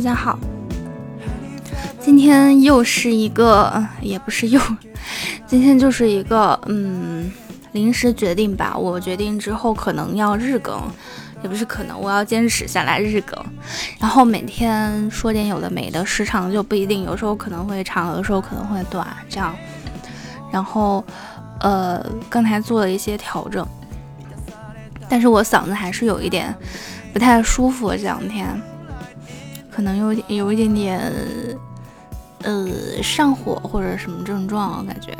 大家好。今天又是一个，也不是又，今天就是一个，嗯，临时决定吧。我决定之后可能要日更，也不是可能，我要坚持下来日更。然后每天说点有的没的，时长就不一定，有时候可能会长，有的时候可能会短，这样。然后，呃，刚才做了一些调整，但是我嗓子还是有一点不太舒服，这两天可能有有一点点。呃，上火或者什么症状，感觉，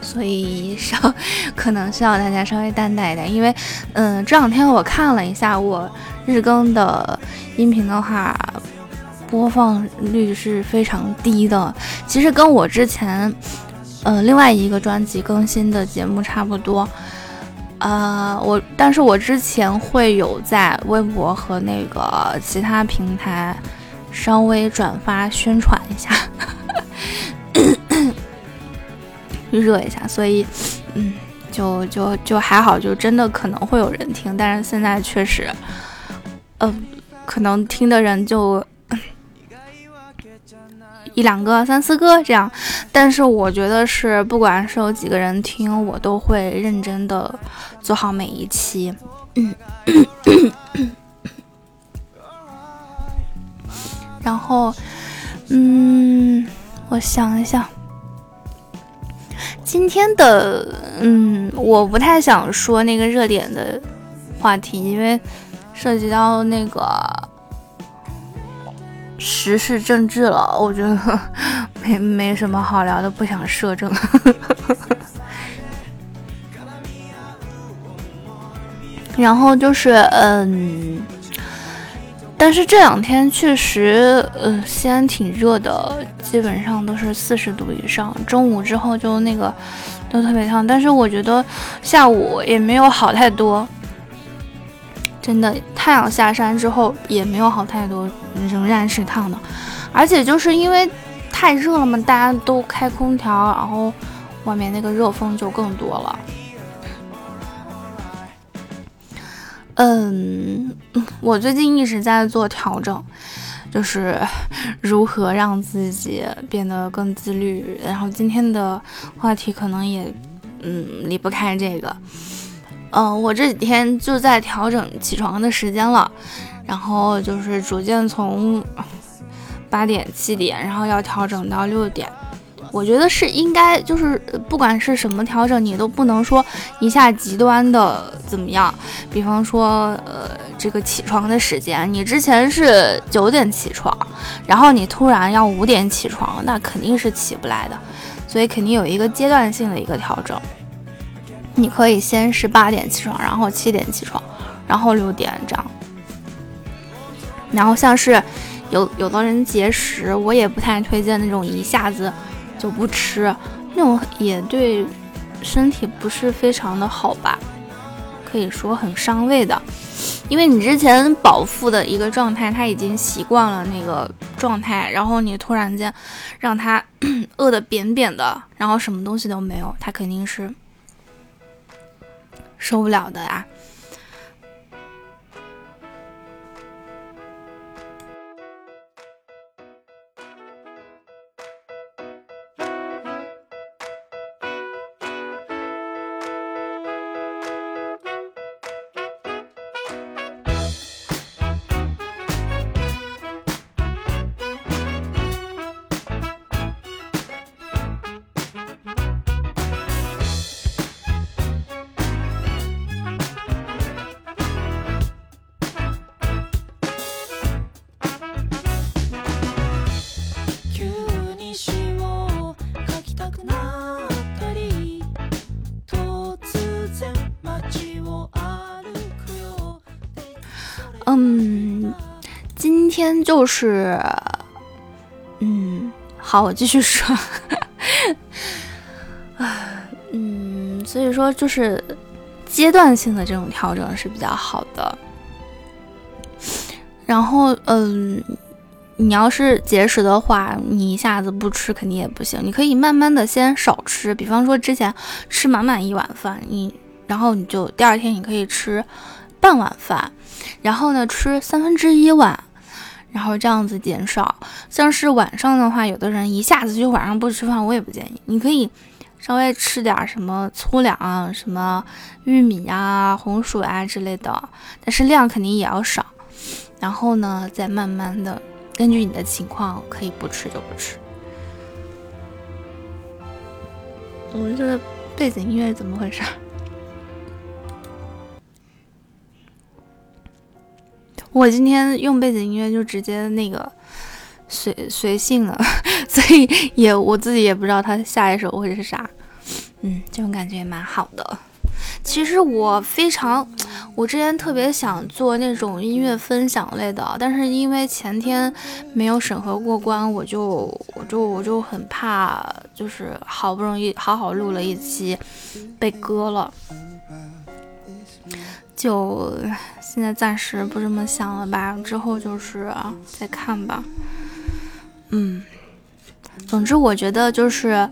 所以稍可能需要大家稍微担待一点，因为，嗯，这两天我看了一下我日更的音频的话，播放率是非常低的，其实跟我之前，呃，另外一个专辑更新的节目差不多，呃，我，但是我之前会有在微博和那个其他平台。稍微转发宣传一下，预 热一下，所以，嗯，就就就还好，就真的可能会有人听，但是现在确实，嗯，可能听的人就一两个、三四个这样，但是我觉得是，不管是有几个人听，我都会认真的做好每一期，嗯。然后，嗯，我想一想，今天的，嗯，我不太想说那个热点的话题，因为涉及到那个时事政治了，我觉得没没什么好聊的，不想摄政。然后就是，嗯。但是这两天确实，呃，西安挺热的，基本上都是四十度以上。中午之后就那个都特别烫，但是我觉得下午也没有好太多。真的，太阳下山之后也没有好太多，仍然是烫的。而且就是因为太热了嘛，大家都开空调，然后外面那个热风就更多了。嗯，我最近一直在做调整，就是如何让自己变得更自律。然后今天的话题可能也，嗯，离不开这个。嗯，我这几天就在调整起床的时间了，然后就是逐渐从八点、七点，然后要调整到六点。我觉得是应该，就是不管是什么调整，你都不能说一下极端的怎么样。比方说，呃，这个起床的时间，你之前是九点起床，然后你突然要五点起床，那肯定是起不来的。所以肯定有一个阶段性的一个调整。你可以先是八点起床，然后七点起床，然后六点这样。然后像是有有的人节食，我也不太推荐那种一下子。就不吃，那种也对身体不是非常的好吧，可以说很伤胃的。因为你之前饱腹的一个状态，他已经习惯了那个状态，然后你突然间让他 饿得扁扁的，然后什么东西都没有，他肯定是受不了的呀。嗯，今天就是，嗯，好，我继续说。啊，嗯，所以说就是阶段性的这种调整是比较好的。然后，嗯，你要是节食的话，你一下子不吃肯定也不行。你可以慢慢的先少吃，比方说之前吃满满一碗饭，你然后你就第二天你可以吃半碗饭。然后呢，吃三分之一碗然后这样子减少。像是晚上的话，有的人一下子就晚上不吃饭，我也不建议。你可以稍微吃点什么粗粮啊、什么玉米啊、红薯啊之类的，但是量肯定也要少。然后呢，再慢慢的根据你的情况，可以不吃就不吃。我这个背景音乐怎么回事？我今天用背景音乐就直接那个随随性了，所以也我自己也不知道它下一首会是啥。嗯，这种感觉也蛮好的。其实我非常，我之前特别想做那种音乐分享类的，但是因为前天没有审核过关，我就我就我就很怕，就是好不容易好好录了一期被割了。就现在暂时不这么想了吧，之后就是再看吧。嗯，总之我觉得就是，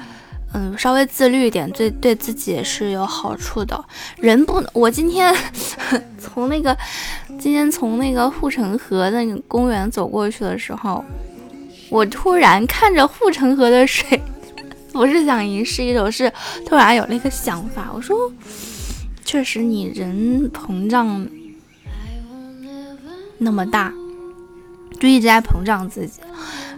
嗯，稍微自律一点，对对自己也是有好处的。人不，我今天 从那个今天从那个护城河那个公园走过去的时候，我突然看着护城河的水，不是想吟诗一首是，突然有了一个想法，我说。确实，你人膨胀那么大，就一直在膨胀自己。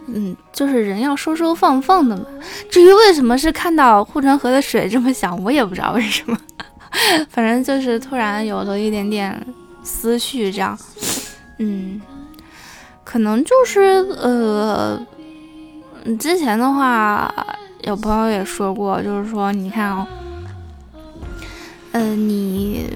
嗯，就是人要收收放放的嘛。至于为什么是看到护城河的水这么想，我也不知道为什么。反正就是突然有了一点点思绪，这样。嗯，可能就是呃，之前的话有朋友也说过，就是说你看哦。嗯，你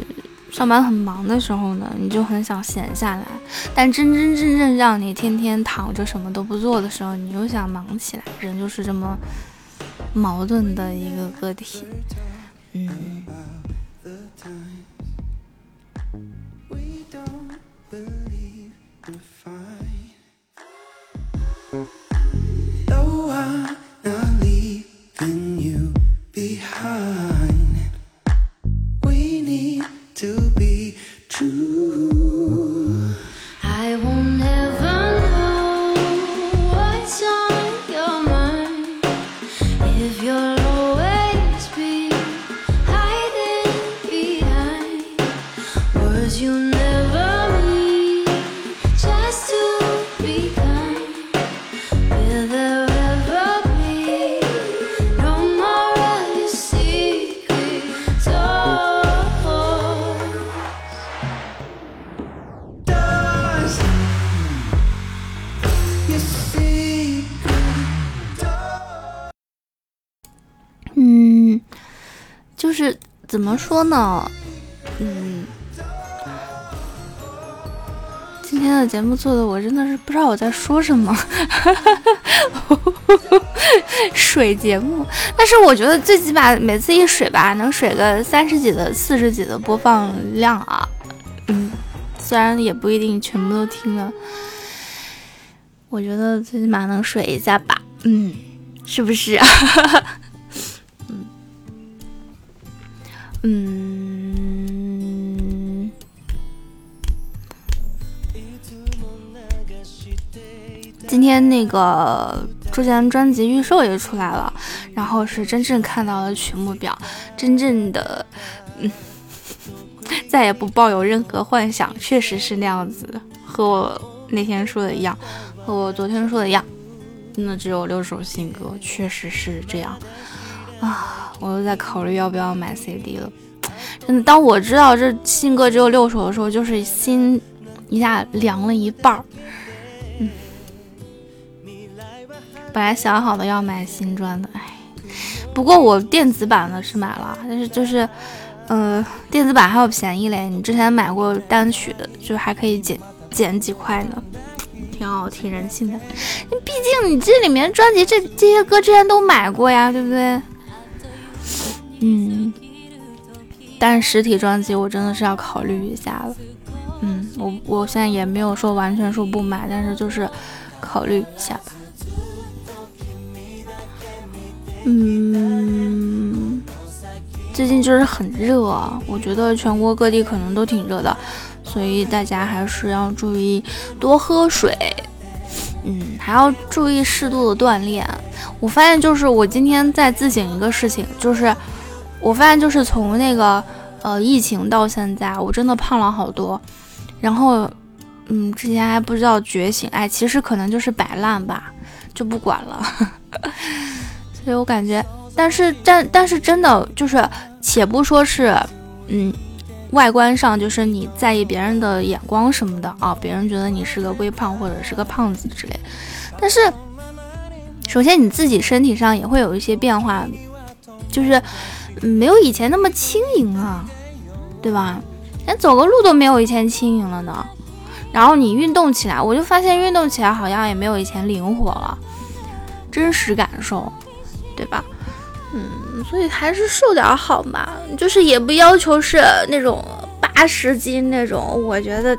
上班很忙的时候呢，你就很想闲下来；但真真正正让你天天躺着什么都不做的时候，你又想忙起来。人就是这么矛盾的一个个体。嗯。就是怎么说呢？嗯，今天的节目做的我真的是不知道我在说什么。水节目，但是我觉得最起码每次一水吧，能水个三十几的、四十几的播放量啊。嗯，虽然也不一定全部都听了，我觉得最起码能水一下吧。嗯，是不是？嗯，今天那个之前专辑预售也出来了，然后是真正看到了曲目表，真正的，嗯，再也不抱有任何幻想，确实是那样子，和我那天说的一样，和我昨天说的一样，真的只有六首新歌，确实是这样啊。我又在考虑要不要买 CD 了。真的，当我知道这新歌只有六首的时候，就是心一下凉了一半儿。嗯，本来想好的要买新专的，哎，不过我电子版的是买了，但是就是，呃，电子版还要便宜嘞。你之前买过单曲的，就还可以减减几块呢，挺好，挺人性的。毕竟你这里面专辑这这些歌之前都买过呀，对不对？嗯，但实体专辑我真的是要考虑一下了。嗯，我我现在也没有说完全说不买，但是就是考虑一下吧。嗯，最近就是很热，我觉得全国各地可能都挺热的，所以大家还是要注意多喝水。嗯，还要注意适度的锻炼。我发现就是我今天在自省一个事情，就是我发现就是从那个呃疫情到现在，我真的胖了好多。然后，嗯，之前还不知道觉醒，哎，其实可能就是摆烂吧，就不管了。所以我感觉，但是但但是真的就是，且不说是，嗯。外观上就是你在意别人的眼光什么的啊，别人觉得你是个微胖或者是个胖子之类。但是，首先你自己身体上也会有一些变化，就是没有以前那么轻盈啊，对吧？连走个路都没有以前轻盈了呢。然后你运动起来，我就发现运动起来好像也没有以前灵活了，真实感受，对吧？嗯，所以还是瘦点好嘛，就是也不要求是那种八十斤那种，我觉得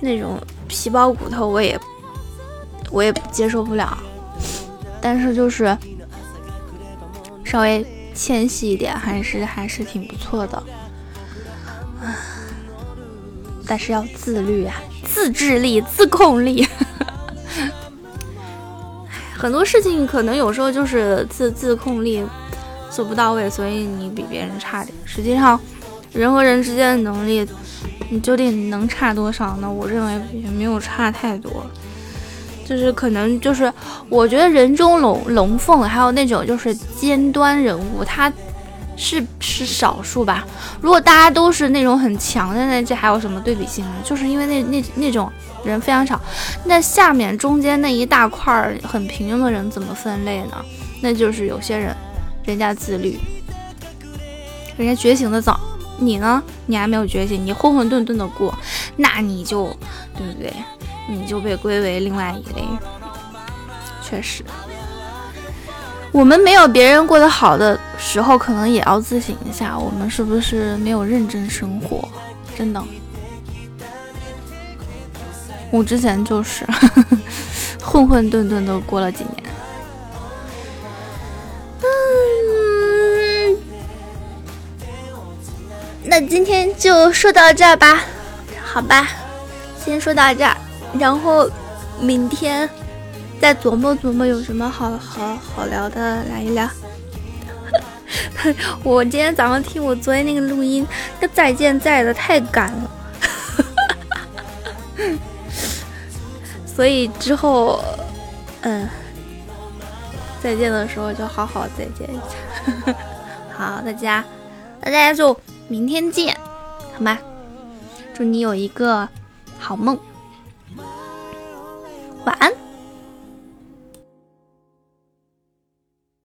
那种皮包骨头我也我也接受不了。但是就是稍微纤细一点，还是还是挺不错的。啊，但是要自律啊，自制力、自控力。很多事情可能有时候就是自自控力。做不到位，所以你比别人差点。实际上，人和人之间的能力，你究竟能差多少呢？我认为也没有差太多，就是可能就是，我觉得人中龙龙凤，还有那种就是尖端人物，他是是少数吧。如果大家都是那种很强的，那这还有什么对比性呢？就是因为那那那种人非常少，那下面中间那一大块很平庸的人怎么分类呢？那就是有些人。人家自律，人家觉醒的早，你呢？你还没有觉醒，你混混沌沌的过，那你就对不对？你就被归为另外一类。确实，我们没有别人过得好的时候，可能也要自省一下，我们是不是没有认真生活？真的，我之前就是呵呵 混混沌沌的过了几年。那今天就说到这儿吧，好吧，先说到这儿，然后明天再琢磨琢磨有什么好好好聊的来一聊。我今天早上听我昨天那个录音，那再见在的太赶了，所以之后嗯再见的时候就好好再见一下。好，大家，大家就。明天见，好吗？祝你有一个好梦，晚安。